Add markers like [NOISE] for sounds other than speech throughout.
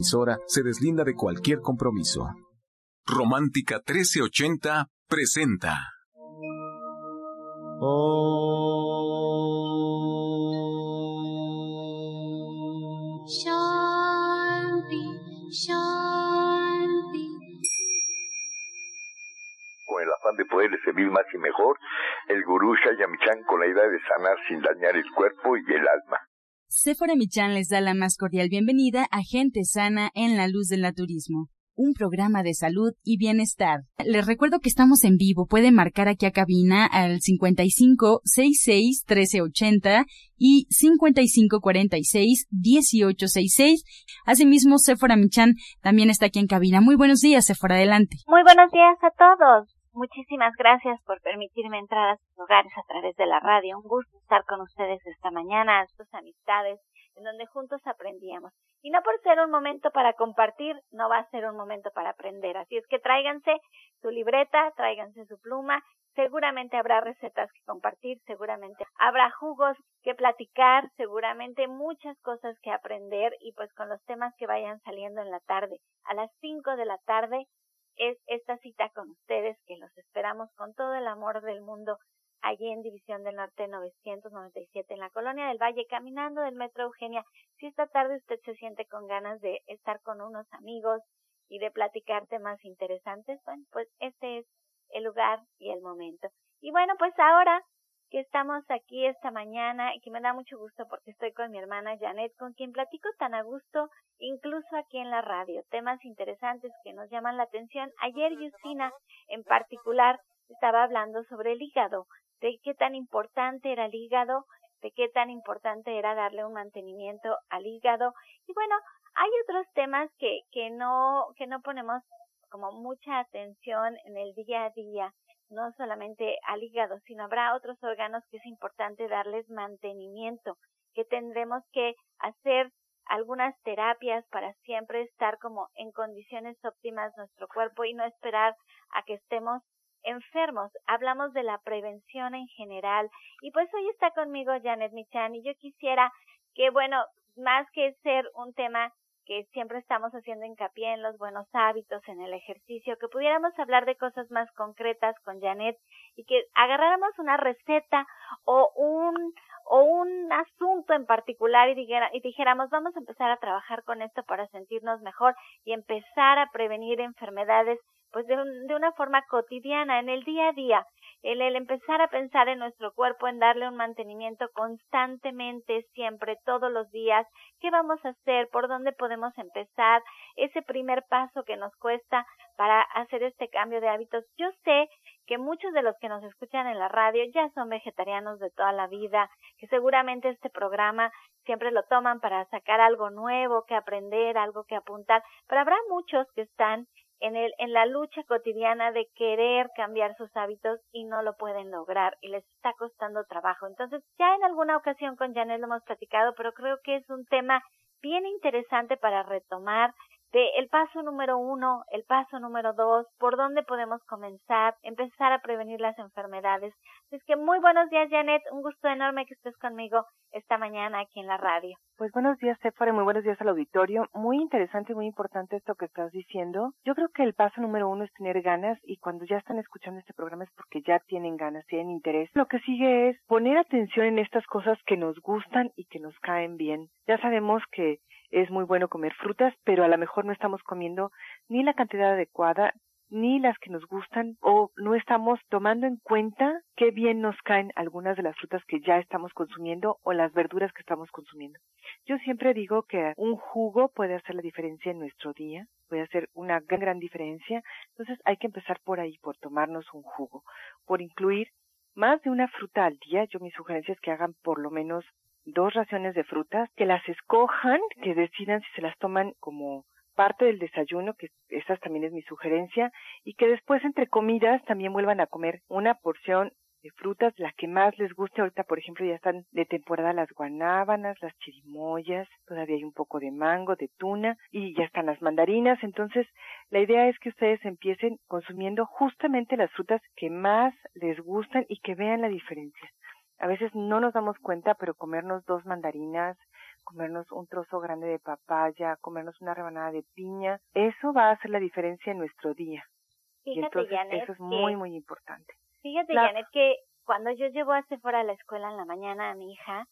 emisora se deslinda de cualquier compromiso. Romántica 1380 presenta. Shanti, Shanti. Con el afán de poder servir más y mejor, el gurú Shayamichan con la idea de sanar sin dañar el cuerpo y el alma. Sephora Michan les da la más cordial bienvenida a Gente Sana en la Luz del Naturismo, un programa de salud y bienestar. Les recuerdo que estamos en vivo. Pueden marcar aquí a cabina al 55 66 1380 y 55 46 1866. Asimismo, Sephora Michan también está aquí en cabina. Muy buenos días, Sephora, adelante. Muy buenos días a todos. Muchísimas gracias por permitirme entrar a sus hogares a través de la radio. Un gusto estar con ustedes esta mañana, a sus amistades, en donde juntos aprendíamos. Y no por ser un momento para compartir, no va a ser un momento para aprender. Así es que tráiganse su libreta, tráiganse su pluma. Seguramente habrá recetas que compartir, seguramente habrá jugos que platicar, seguramente muchas cosas que aprender y pues con los temas que vayan saliendo en la tarde. A las 5 de la tarde es esta cita con ustedes que los esperamos con todo el amor del mundo allí en División del Norte 997 en la Colonia del Valle, caminando del Metro Eugenia. Si esta tarde usted se siente con ganas de estar con unos amigos y de platicar temas interesantes, bueno, pues este es el lugar y el momento. Y bueno, pues ahora que estamos aquí esta mañana y que me da mucho gusto porque estoy con mi hermana Janet, con quien platico tan a gusto, incluso aquí en la radio, temas interesantes que nos llaman la atención. Ayer Justina en particular estaba hablando sobre el hígado, de qué tan importante era el hígado, de qué tan importante era darle un mantenimiento al hígado. Y bueno, hay otros temas que, que no, que no ponemos como mucha atención en el día a día no solamente al hígado, sino habrá otros órganos que es importante darles mantenimiento, que tendremos que hacer algunas terapias para siempre estar como en condiciones óptimas nuestro cuerpo y no esperar a que estemos enfermos. Hablamos de la prevención en general y pues hoy está conmigo Janet Michan y yo quisiera que bueno, más que ser un tema que siempre estamos haciendo hincapié en los buenos hábitos, en el ejercicio, que pudiéramos hablar de cosas más concretas con Janet y que agarráramos una receta o un o un asunto en particular y, y dijéramos vamos a empezar a trabajar con esto para sentirnos mejor y empezar a prevenir enfermedades pues de, de una forma cotidiana en el día a día el, el empezar a pensar en nuestro cuerpo, en darle un mantenimiento constantemente, siempre, todos los días, qué vamos a hacer, por dónde podemos empezar, ese primer paso que nos cuesta para hacer este cambio de hábitos. Yo sé que muchos de los que nos escuchan en la radio ya son vegetarianos de toda la vida, que seguramente este programa siempre lo toman para sacar algo nuevo que aprender, algo que apuntar, pero habrá muchos que están en, el, en la lucha cotidiana de querer cambiar sus hábitos y no lo pueden lograr y les está costando trabajo. Entonces, ya en alguna ocasión con Janet lo hemos platicado, pero creo que es un tema bien interesante para retomar de el paso número uno, el paso número dos, por dónde podemos comenzar, empezar a prevenir las enfermedades. Es que muy buenos días, Janet. Un gusto enorme que estés conmigo esta mañana aquí en la radio. Pues buenos días, Sephora, muy buenos días al auditorio. Muy interesante y muy importante esto que estás diciendo. Yo creo que el paso número uno es tener ganas y cuando ya están escuchando este programa es porque ya tienen ganas, tienen interés. Lo que sigue es poner atención en estas cosas que nos gustan y que nos caen bien. Ya sabemos que es muy bueno comer frutas, pero a lo mejor no estamos comiendo ni la cantidad adecuada ni las que nos gustan o no estamos tomando en cuenta qué bien nos caen algunas de las frutas que ya estamos consumiendo o las verduras que estamos consumiendo. Yo siempre digo que un jugo puede hacer la diferencia en nuestro día, puede hacer una gran, gran diferencia. Entonces hay que empezar por ahí, por tomarnos un jugo, por incluir más de una fruta al día. Yo mi sugerencia es que hagan por lo menos dos raciones de frutas, que las escojan, que decidan si se las toman como parte del desayuno, que esa también es mi sugerencia, y que después entre comidas también vuelvan a comer una porción de frutas, la que más les guste. Ahorita, por ejemplo, ya están de temporada las guanábanas, las chirimoyas, todavía hay un poco de mango, de tuna y ya están las mandarinas. Entonces, la idea es que ustedes empiecen consumiendo justamente las frutas que más les gustan y que vean la diferencia. A veces no nos damos cuenta, pero comernos dos mandarinas, comernos un trozo grande de papaya, comernos una rebanada de piña, eso va a hacer la diferencia en nuestro día. y entonces eso es muy, muy importante. Fíjate, Janet, que cuando yo llevo a fuera a la escuela en la mañana a mi hija,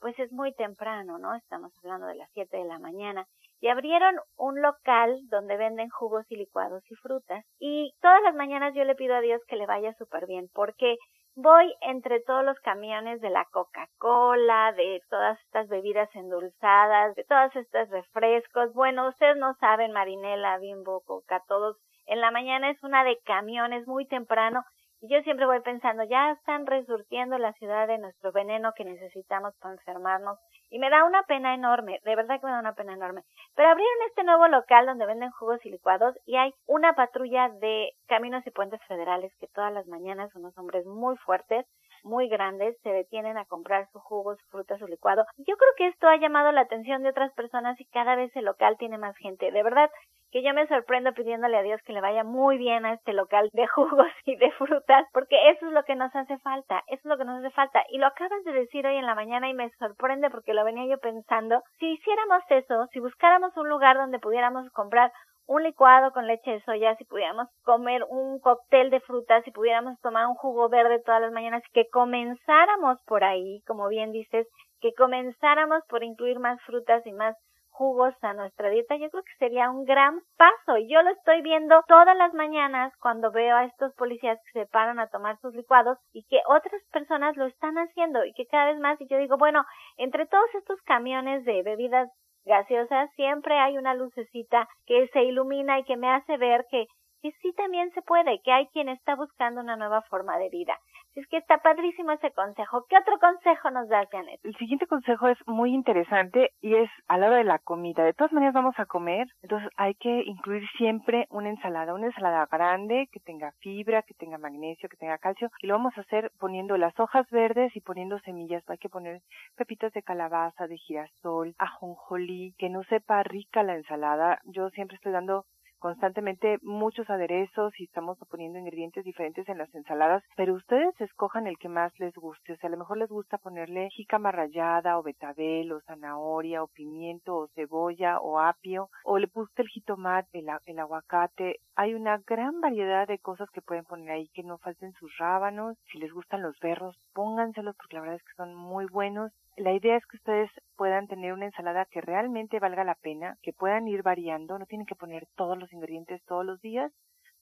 pues es muy temprano, ¿no? Estamos hablando de las 7 de la mañana. Y abrieron un local donde venden jugos y licuados y frutas. Y todas las mañanas yo le pido a Dios que le vaya súper bien, porque voy entre todos los camiones de la Coca-Cola, de todas estas bebidas endulzadas, de todos estos refrescos. Bueno, ustedes no saben, Marinela, Bimbo, Coca, todos. En la mañana es una de camiones muy temprano y yo siempre voy pensando, ya están resurtiendo la ciudad de nuestro veneno que necesitamos para enfermarnos. Y me da una pena enorme, de verdad que me da una pena enorme. Pero abrieron este nuevo local donde venden jugos y licuados y hay una patrulla de caminos y puentes federales que todas las mañanas unos hombres muy fuertes muy grandes se detienen a comprar sus jugos, su fruta, su licuado. Yo creo que esto ha llamado la atención de otras personas y cada vez el local tiene más gente. De verdad que yo me sorprendo pidiéndole a Dios que le vaya muy bien a este local de jugos [LAUGHS] y de frutas, porque eso es lo que nos hace falta, eso es lo que nos hace falta. Y lo acabas de decir hoy en la mañana y me sorprende porque lo venía yo pensando. Si hiciéramos eso, si buscáramos un lugar donde pudiéramos comprar un licuado con leche de soya, si pudiéramos comer un cóctel de frutas, si pudiéramos tomar un jugo verde todas las mañanas, que comenzáramos por ahí, como bien dices, que comenzáramos por incluir más frutas y más jugos a nuestra dieta, yo creo que sería un gran paso. Yo lo estoy viendo todas las mañanas cuando veo a estos policías que se paran a tomar sus licuados y que otras personas lo están haciendo y que cada vez más, y yo digo, bueno, entre todos estos camiones de bebidas gaseosa, siempre hay una lucecita que se ilumina y que me hace ver que, que sí también se puede, que hay quien está buscando una nueva forma de vida. Es que está padrísimo ese consejo. ¿Qué otro consejo nos das, Janet? El siguiente consejo es muy interesante y es a la hora de la comida. De todas maneras vamos a comer, entonces hay que incluir siempre una ensalada, una ensalada grande que tenga fibra, que tenga magnesio, que tenga calcio y lo vamos a hacer poniendo las hojas verdes y poniendo semillas. Hay que poner pepitas de calabaza, de girasol, ajonjolí, que no sepa rica la ensalada. Yo siempre estoy dando constantemente muchos aderezos y estamos poniendo ingredientes diferentes en las ensaladas, pero ustedes escojan el que más les guste. O sea, a lo mejor les gusta ponerle jícama rallada o betabel o zanahoria o pimiento o cebolla o apio o le gusta el jitomate, el, el aguacate. Hay una gran variedad de cosas que pueden poner ahí que no falten sus rábanos. Si les gustan los berros, pónganselos porque la verdad es que son muy buenos. La idea es que ustedes puedan tener una ensalada que realmente valga la pena, que puedan ir variando, no tienen que poner todos los ingredientes todos los días,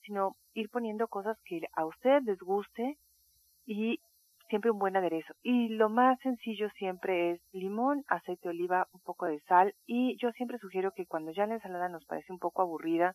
sino ir poniendo cosas que a ustedes les guste y siempre un buen aderezo. Y lo más sencillo siempre es limón, aceite de oliva, un poco de sal y yo siempre sugiero que cuando ya la ensalada nos parece un poco aburrida,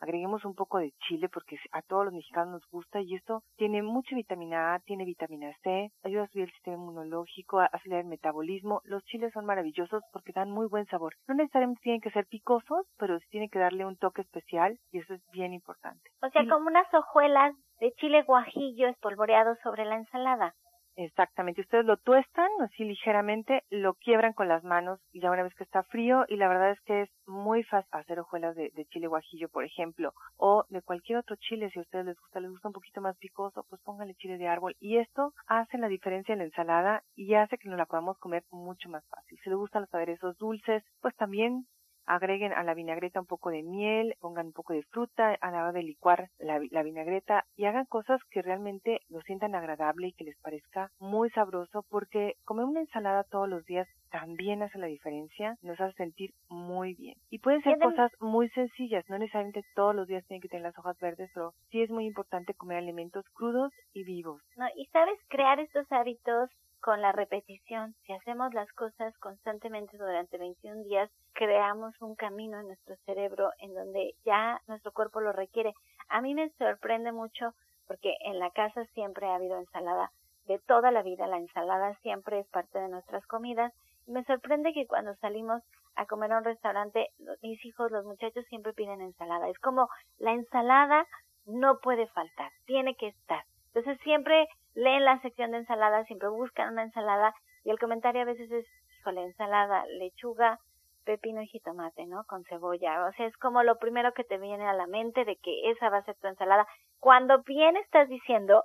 agreguemos un poco de chile porque a todos los mexicanos nos gusta y esto tiene mucha vitamina A, tiene vitamina C, ayuda a subir el sistema inmunológico, a acelerar el metabolismo. Los chiles son maravillosos porque dan muy buen sabor. No necesariamente tienen que ser picosos, pero sí tienen que darle un toque especial y eso es bien importante. O sea, como unas hojuelas de chile guajillo espolvoreado sobre la ensalada. Exactamente, ustedes lo tuestan así ligeramente, lo quiebran con las manos ya una vez que está frío y la verdad es que es muy fácil hacer hojuelas de, chile guajillo, por ejemplo, o de cualquier otro chile, si a ustedes les gusta, les gusta un poquito más picoso, pues pónganle chile de árbol y esto hace la diferencia en la ensalada y hace que nos la podamos comer mucho más fácil. Si les gustan los aderezos dulces, pues también agreguen a la vinagreta un poco de miel, pongan un poco de fruta a la hora de licuar la, vinagreta y hagan cosas que realmente lo sientan agradable y que les parezca muy sabroso porque comer una ensalada todos los días también hace la diferencia, nos hace sentir muy bien. Y pueden ser cosas muy sencillas, no necesariamente todos los días tienen que tener las hojas verdes, pero sí es muy importante comer alimentos crudos y vivos. No, y sabes, crear estos hábitos con la repetición, si hacemos las cosas constantemente durante 21 días, creamos un camino en nuestro cerebro en donde ya nuestro cuerpo lo requiere. A mí me sorprende mucho porque en la casa siempre ha habido ensalada de toda la vida, la ensalada siempre es parte de nuestras comidas. Me sorprende que cuando salimos a comer a un restaurante, mis hijos, los muchachos siempre piden ensalada. Es como la ensalada no puede faltar, tiene que estar. Entonces siempre leen la sección de ensalada, siempre buscan una ensalada y el comentario a veces es, híjole, ensalada, lechuga, pepino y jitomate, ¿no? Con cebolla. O sea, es como lo primero que te viene a la mente de que esa va a ser tu ensalada. Cuando bien estás diciendo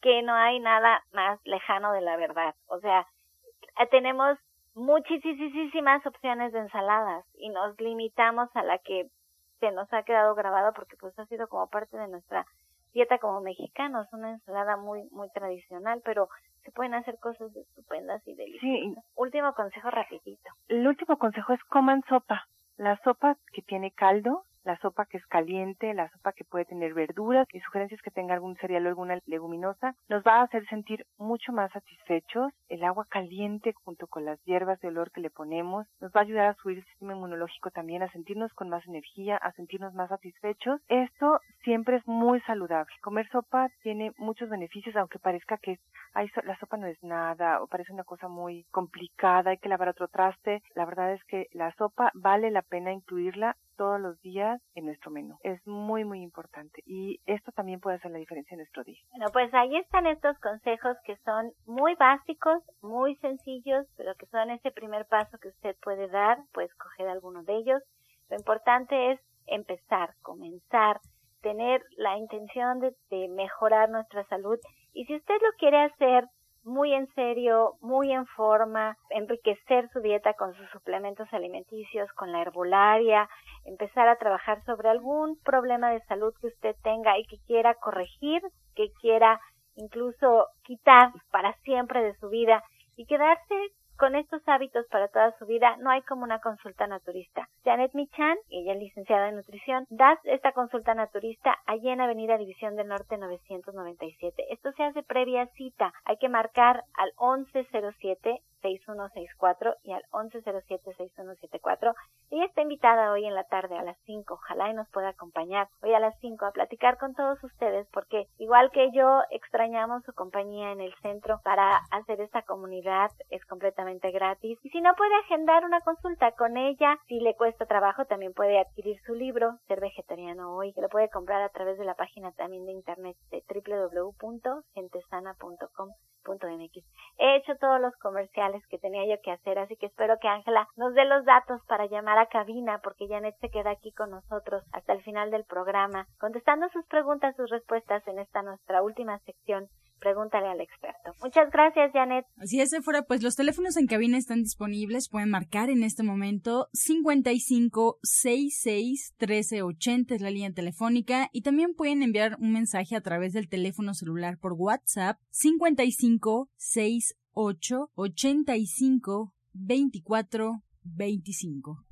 que no hay nada más lejano de la verdad. O sea, tenemos muchísimas opciones de ensaladas y nos limitamos a la que se nos ha quedado grabada porque pues ha sido como parte de nuestra dieta como mexicanos, una ensalada muy muy tradicional, pero se pueden hacer cosas estupendas y deliciosas. Último consejo rapidito. El último consejo es coman sopa. La sopa que tiene caldo la sopa que es caliente, la sopa que puede tener verduras y sugerencias que tenga algún cereal o alguna leguminosa, nos va a hacer sentir mucho más satisfechos. El agua caliente junto con las hierbas de olor que le ponemos nos va a ayudar a subir el sistema inmunológico también, a sentirnos con más energía, a sentirnos más satisfechos. Esto siempre es muy saludable. Comer sopa tiene muchos beneficios, aunque parezca que la sopa no es nada o parece una cosa muy complicada, hay que lavar otro traste. La verdad es que la sopa vale la pena incluirla todos los días en nuestro menú. Es muy, muy importante y esto también puede hacer la diferencia en nuestro día. Bueno, pues ahí están estos consejos que son muy básicos, muy sencillos, pero que son ese primer paso que usted puede dar, puede escoger alguno de ellos. Lo importante es empezar, comenzar, tener la intención de, de mejorar nuestra salud. Y si usted lo quiere hacer muy en serio, muy en forma, enriquecer su dieta con sus suplementos alimenticios, con la herbolaria, empezar a trabajar sobre algún problema de salud que usted tenga y que quiera corregir, que quiera incluso quitar para siempre de su vida y quedarse con estos hábitos para toda su vida, no hay como una consulta naturista. Janet Michan, ella es licenciada en nutrición, da esta consulta naturista allí en Avenida División del Norte 997. Esto se hace previa cita. Hay que marcar al 1107 6164 y al 1107-6174. Ella está invitada hoy en la tarde a las 5. Ojalá y nos pueda acompañar hoy a las 5 a platicar con todos ustedes porque igual que yo extrañamos su compañía en el centro para hacer esta comunidad. Es completamente gratis. Y si no puede agendar una consulta con ella, si le cuesta trabajo, también puede adquirir su libro, Ser Vegetariano Hoy, lo puede comprar a través de la página también de internet de www.gentesana.com .mx. He hecho todos los comerciales que tenía yo que hacer, así que espero que Ángela nos dé los datos para llamar a cabina, porque Janet se queda aquí con nosotros hasta el final del programa, contestando sus preguntas, sus respuestas en esta nuestra última sección Pregúntale al experto. Muchas gracias, Janet. Así es, fuera, pues los teléfonos en cabina están disponibles. Pueden marcar en este momento 55 66 1380 es la línea telefónica y también pueden enviar un mensaje a través del teléfono celular por WhatsApp 55 68 85 24 25.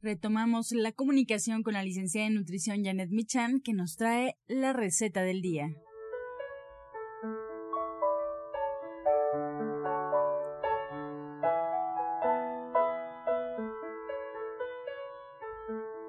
Retomamos la comunicación con la licenciada en nutrición Janet Michan, que nos trae la receta del día.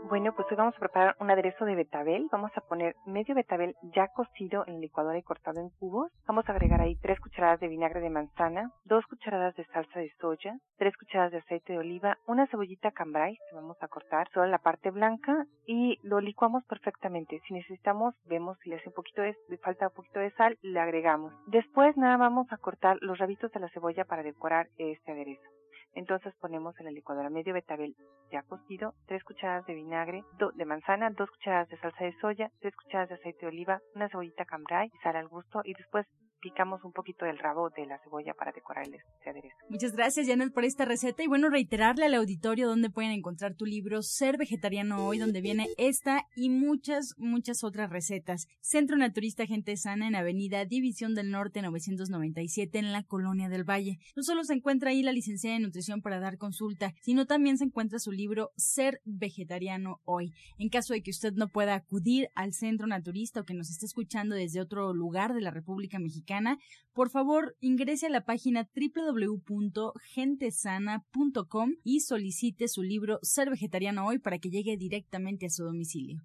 Bueno, pues hoy vamos a preparar un aderezo de betabel. Vamos a poner medio betabel ya cocido en licuadora y cortado en cubos. Vamos a agregar ahí tres cucharadas de vinagre de manzana, dos cucharadas de salsa de soya, tres cucharadas de aceite de oliva, una cebollita cambray que vamos a cortar solo la parte blanca y lo licuamos perfectamente. Si necesitamos, vemos si le hace un poquito de, falta un poquito de sal, le agregamos. Después nada vamos a cortar los rabitos de la cebolla para decorar este aderezo. Entonces ponemos en la licuadora medio betabel ya cocido, tres cucharadas de vinagre de manzana, dos cucharadas de salsa de soya, tres cucharadas de aceite de oliva, una cebollita cambray, sal al gusto y después picamos un poquito del rabo de la cebolla para decorar este aderezo. Muchas gracias, Janet, por esta receta. Y bueno, reiterarle al auditorio dónde pueden encontrar tu libro Ser Vegetariano Hoy, donde viene esta y muchas, muchas otras recetas. Centro Naturista Gente Sana en Avenida División del Norte 997 en la Colonia del Valle. No solo se encuentra ahí la licenciada en nutrición para dar consulta, sino también se encuentra su libro Ser Vegetariano Hoy. En caso de que usted no pueda acudir al Centro Naturista o que nos esté escuchando desde otro lugar de la República Por favor ingrese a la página www.gentesana.com y solicite su libro Ser Vegetariano Hoy para que llegue directamente a su domicilio.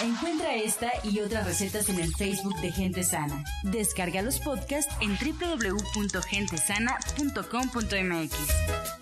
Encuentra esta y otras recetas en el Facebook de Gente Sana. Descarga los podcasts en www.gentesana.com.mx.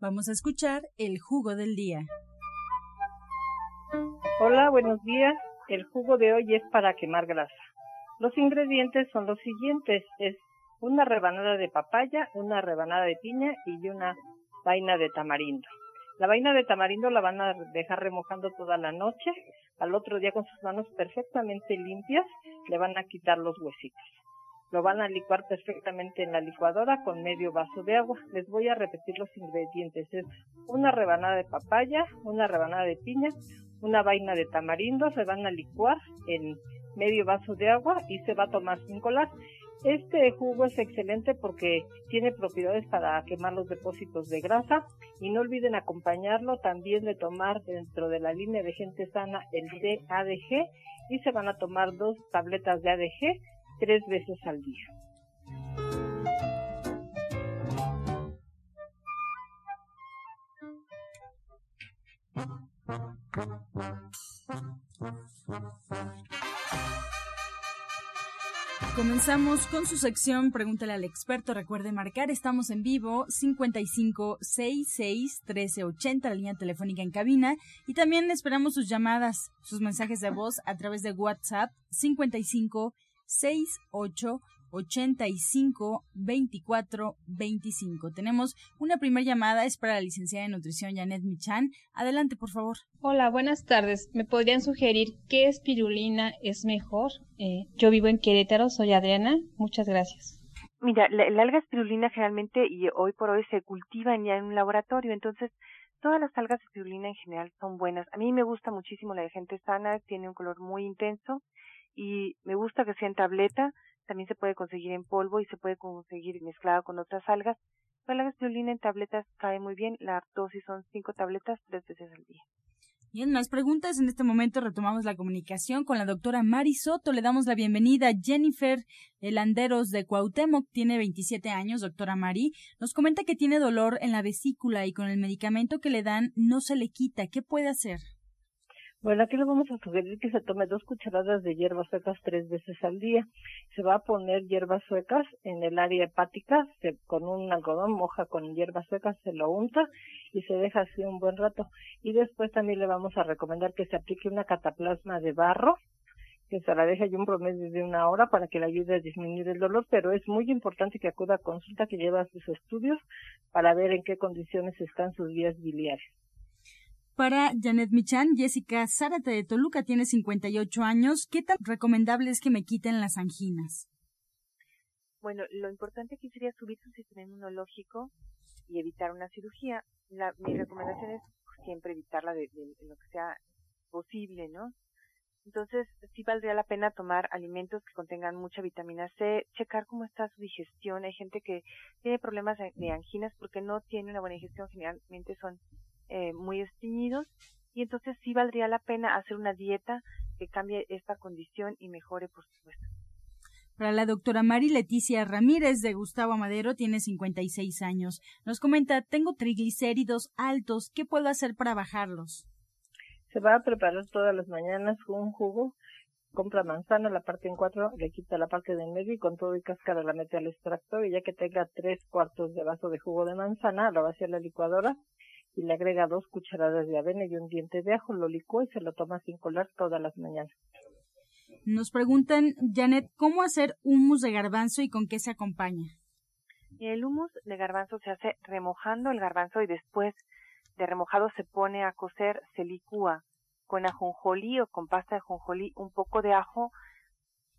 Vamos a escuchar el jugo del día. Hola, buenos días. El jugo de hoy es para quemar grasa. Los ingredientes son los siguientes. Es una rebanada de papaya, una rebanada de piña y una vaina de tamarindo. La vaina de tamarindo la van a dejar remojando toda la noche. Al otro día con sus manos perfectamente limpias le van a quitar los huesitos. Lo van a licuar perfectamente en la licuadora con medio vaso de agua. Les voy a repetir los ingredientes. Es una rebanada de papaya, una rebanada de piña, una vaina de tamarindo. Se van a licuar en medio vaso de agua y se va a tomar sin colar. Este jugo es excelente porque tiene propiedades para quemar los depósitos de grasa y no olviden acompañarlo también de tomar dentro de la línea de gente sana el DADG y se van a tomar dos tabletas de ADG tres veces al día. Comenzamos con su sección Pregúntale al experto. Recuerde marcar, estamos en vivo 5566 1380, la línea telefónica en cabina. Y también esperamos sus llamadas, sus mensajes de voz a través de WhatsApp 5568 85 24 25. Tenemos una primera llamada, es para la licenciada de nutrición Janet Michan. Adelante, por favor. Hola, buenas tardes. ¿Me podrían sugerir qué espirulina es mejor? Eh, yo vivo en Querétaro, soy Adriana. Muchas gracias. Mira, la, la alga espirulina generalmente y hoy por hoy se cultivan ya en un laboratorio, entonces todas las algas espirulina en general son buenas. A mí me gusta muchísimo la de gente sana, tiene un color muy intenso y me gusta que sea en tableta también se puede conseguir en polvo y se puede conseguir mezclado con otras algas. Pero la espirulina en tabletas cae muy bien. La dosis son cinco tabletas tres veces al día. Bien, más preguntas. En este momento retomamos la comunicación con la doctora Mari Soto. Le damos la bienvenida. Jennifer Landeros de Cuauhtémoc tiene 27 años, doctora Mari. Nos comenta que tiene dolor en la vesícula y con el medicamento que le dan no se le quita. ¿Qué puede hacer? Bueno, aquí le vamos a sugerir que se tome dos cucharadas de hierbas suecas tres veces al día. Se va a poner hierbas suecas en el área hepática, se, con un algodón moja con hierbas suecas, se lo unta y se deja así un buen rato. Y después también le vamos a recomendar que se aplique una cataplasma de barro, que se la deje ahí un promedio de una hora para que le ayude a disminuir el dolor, pero es muy importante que acuda a consulta, que lleve sus estudios para ver en qué condiciones están sus vías biliares. Para Janet Michan, Jessica Zárate de Toluca tiene 58 años. ¿Qué tan recomendable es que me quiten las anginas? Bueno, lo importante aquí sería subir su sistema inmunológico y evitar una cirugía. La, mi recomendación es siempre evitarla de, lo que sea posible, ¿no? Entonces, sí valdría la pena tomar alimentos que contengan mucha vitamina C, checar cómo está su digestión. Hay gente que tiene problemas de anginas porque no tiene una buena digestión, generalmente son eh, muy estreñidos y entonces sí valdría la pena hacer una dieta que cambie esta condición y mejore, por supuesto. Para la doctora Mari Leticia Ramírez de Gustavo Madero, tiene 56 años. Nos comenta, tengo triglicéridos altos, ¿qué puedo hacer para bajarlos? Se va a preparar todas las mañanas un jugo, compra manzana, la parte en cuatro, le quita la parte del medio y con todo y cáscara la mete al extractor y ya que tenga tres cuartos de vaso de jugo de manzana, lo va hacia la licuadora y le agrega dos cucharadas de avena y un diente de ajo, lo licúa y se lo toma sin colar todas las mañanas. Nos preguntan, Janet, ¿cómo hacer humus de garbanzo y con qué se acompaña? El humus de garbanzo se hace remojando el garbanzo y después de remojado se pone a cocer, se licúa con ajonjolí o con pasta de ajonjolí, un poco de ajo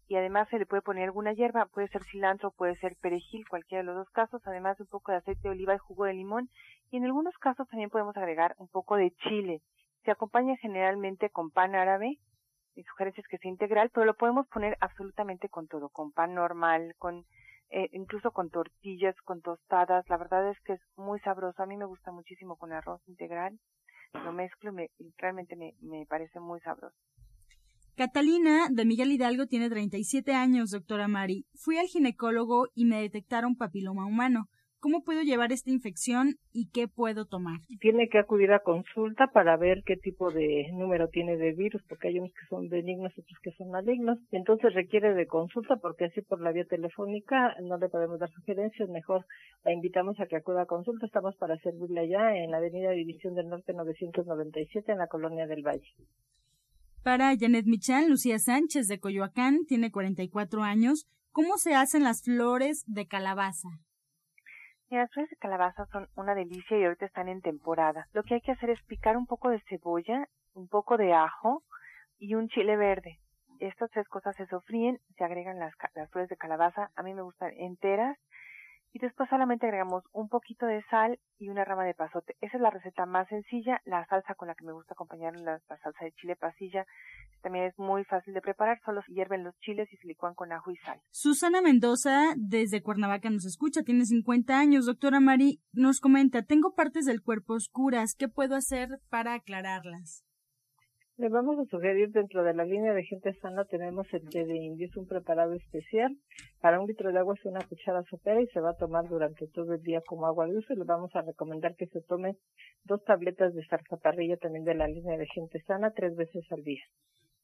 y además se le puede poner alguna hierba, puede ser cilantro, puede ser perejil, cualquiera de los dos casos, además de un poco de aceite de oliva y jugo de limón y en algunos casos también podemos agregar un poco de chile. Se acompaña generalmente con pan árabe, mi sugerencia es que sea integral, pero lo podemos poner absolutamente con todo, con pan normal, con eh, incluso con tortillas, con tostadas. La verdad es que es muy sabroso. A mí me gusta muchísimo con arroz integral. Lo mezclo y, me, realmente me, me parece muy sabroso. Catalina de Miguel Hidalgo tiene 37 años, doctora Mari. Fui al ginecólogo y me detectaron papiloma humano. ¿Cómo puedo llevar esta infección y qué puedo tomar? Tiene que acudir a consulta para ver qué tipo de número tiene de virus, porque hay unos que son benignos y otros que son malignos. Entonces requiere de consulta porque así por la vía telefónica no le podemos dar sugerencias. Mejor la invitamos a que acuda a consulta. Estamos para servirle allá en la Avenida División del Norte 997 en la Colonia del Valle. Para Janet Michan, Lucía Sánchez de Coyoacán tiene 44 años. ¿Cómo se hacen las flores de calabaza? Las flores de calabaza son una delicia y ahorita están en temporada. Lo que hay que hacer es picar un poco de cebolla, un poco de ajo y un chile verde. Estas tres cosas se sofríen, se agregan las, flores de calabaza. A mí me gustan enteras y después solamente agregamos un poquito de sal y una rama de pasote. Esa es la receta más sencilla, la salsa con la que me gusta acompañar la salsa de chile pasilla. También es muy fácil de preparar, solo se hierven los chiles y se con ajo y sal. Susana Mendoza, desde Cuernavaca, nos escucha, tiene 50 años. Doctora Mari, nos comenta, tengo partes del cuerpo oscuras, ¿qué puedo hacer para aclararlas? Le vamos a sugerir dentro de la línea de gente sana tenemos el té de indio, es un preparado especial. Para un litro de agua es una cuchara sopera y se va a tomar durante todo el día como agua dulce. Le vamos a recomendar que se tome dos tabletas de zarzaparrilla también de la línea de gente sana tres veces al día.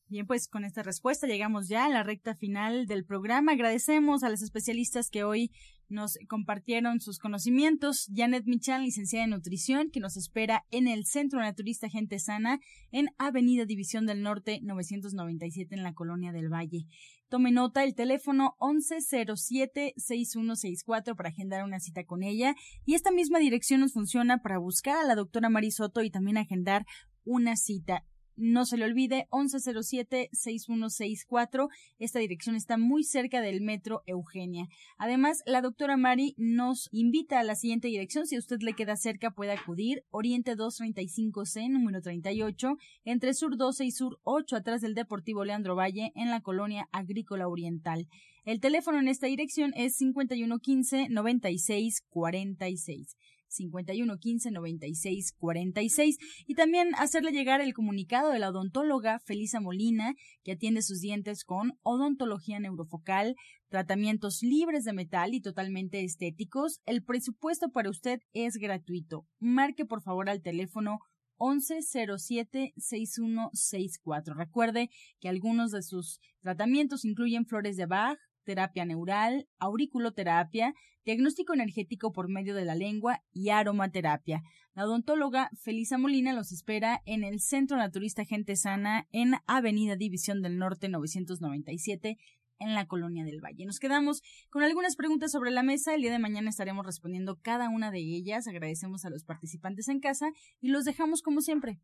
Bien, pues con esta respuesta llegamos ya a la recta final del programa. Agradecemos a los especialistas que hoy nos compartieron sus conocimientos. Janet Michan, licenciada en nutrición, que nos espera en el Centro Naturista Gente Sana, en Avenida División del Norte 997 en la Colonia del Valle. Tome nota el teléfono 1107-6164 para agendar una cita con ella. Y esta misma dirección nos funciona para buscar a la doctora Marisoto y también agendar una cita. No se le olvide, 1107-6164. Esta dirección está muy cerca del metro Eugenia. Además, la doctora Mari nos invita a la siguiente dirección. Si usted le queda cerca, puede acudir. Oriente 235C, número 38, entre Sur 12 y Sur 8, atrás del Deportivo Leandro Valle, en la colonia agrícola oriental. El teléfono en esta dirección es 5115-9646. 51 15 96 46 y también hacerle llegar el comunicado de la odontóloga Felisa Molina que atiende sus dientes con odontología neurofocal, tratamientos libres de metal y totalmente estéticos. El presupuesto para usted es gratuito. Marque por favor al teléfono 1107-6164. Recuerde que algunos de sus tratamientos incluyen flores de Bach, terapia neural, auriculoterapia, diagnóstico energético por medio de la lengua y aromaterapia. La odontóloga Felisa Molina los espera en el Centro Naturista Gente Sana en Avenida División del Norte 997 en la Colonia del Valle. Nos quedamos con algunas preguntas sobre la mesa. El día de mañana estaremos respondiendo cada una de ellas. Agradecemos a los participantes en casa y los dejamos como siempre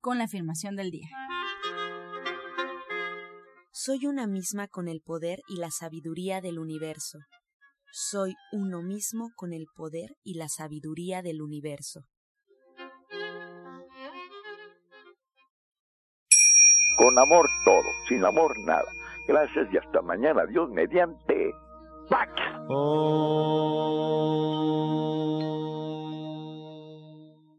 con la afirmación del día. Soy una misma con el poder y la sabiduría del universo. Soy uno mismo con el poder y la sabiduría del universo. Con amor todo, sin amor nada. Gracias y hasta mañana. Dios mediante. ¡Pax! Oh.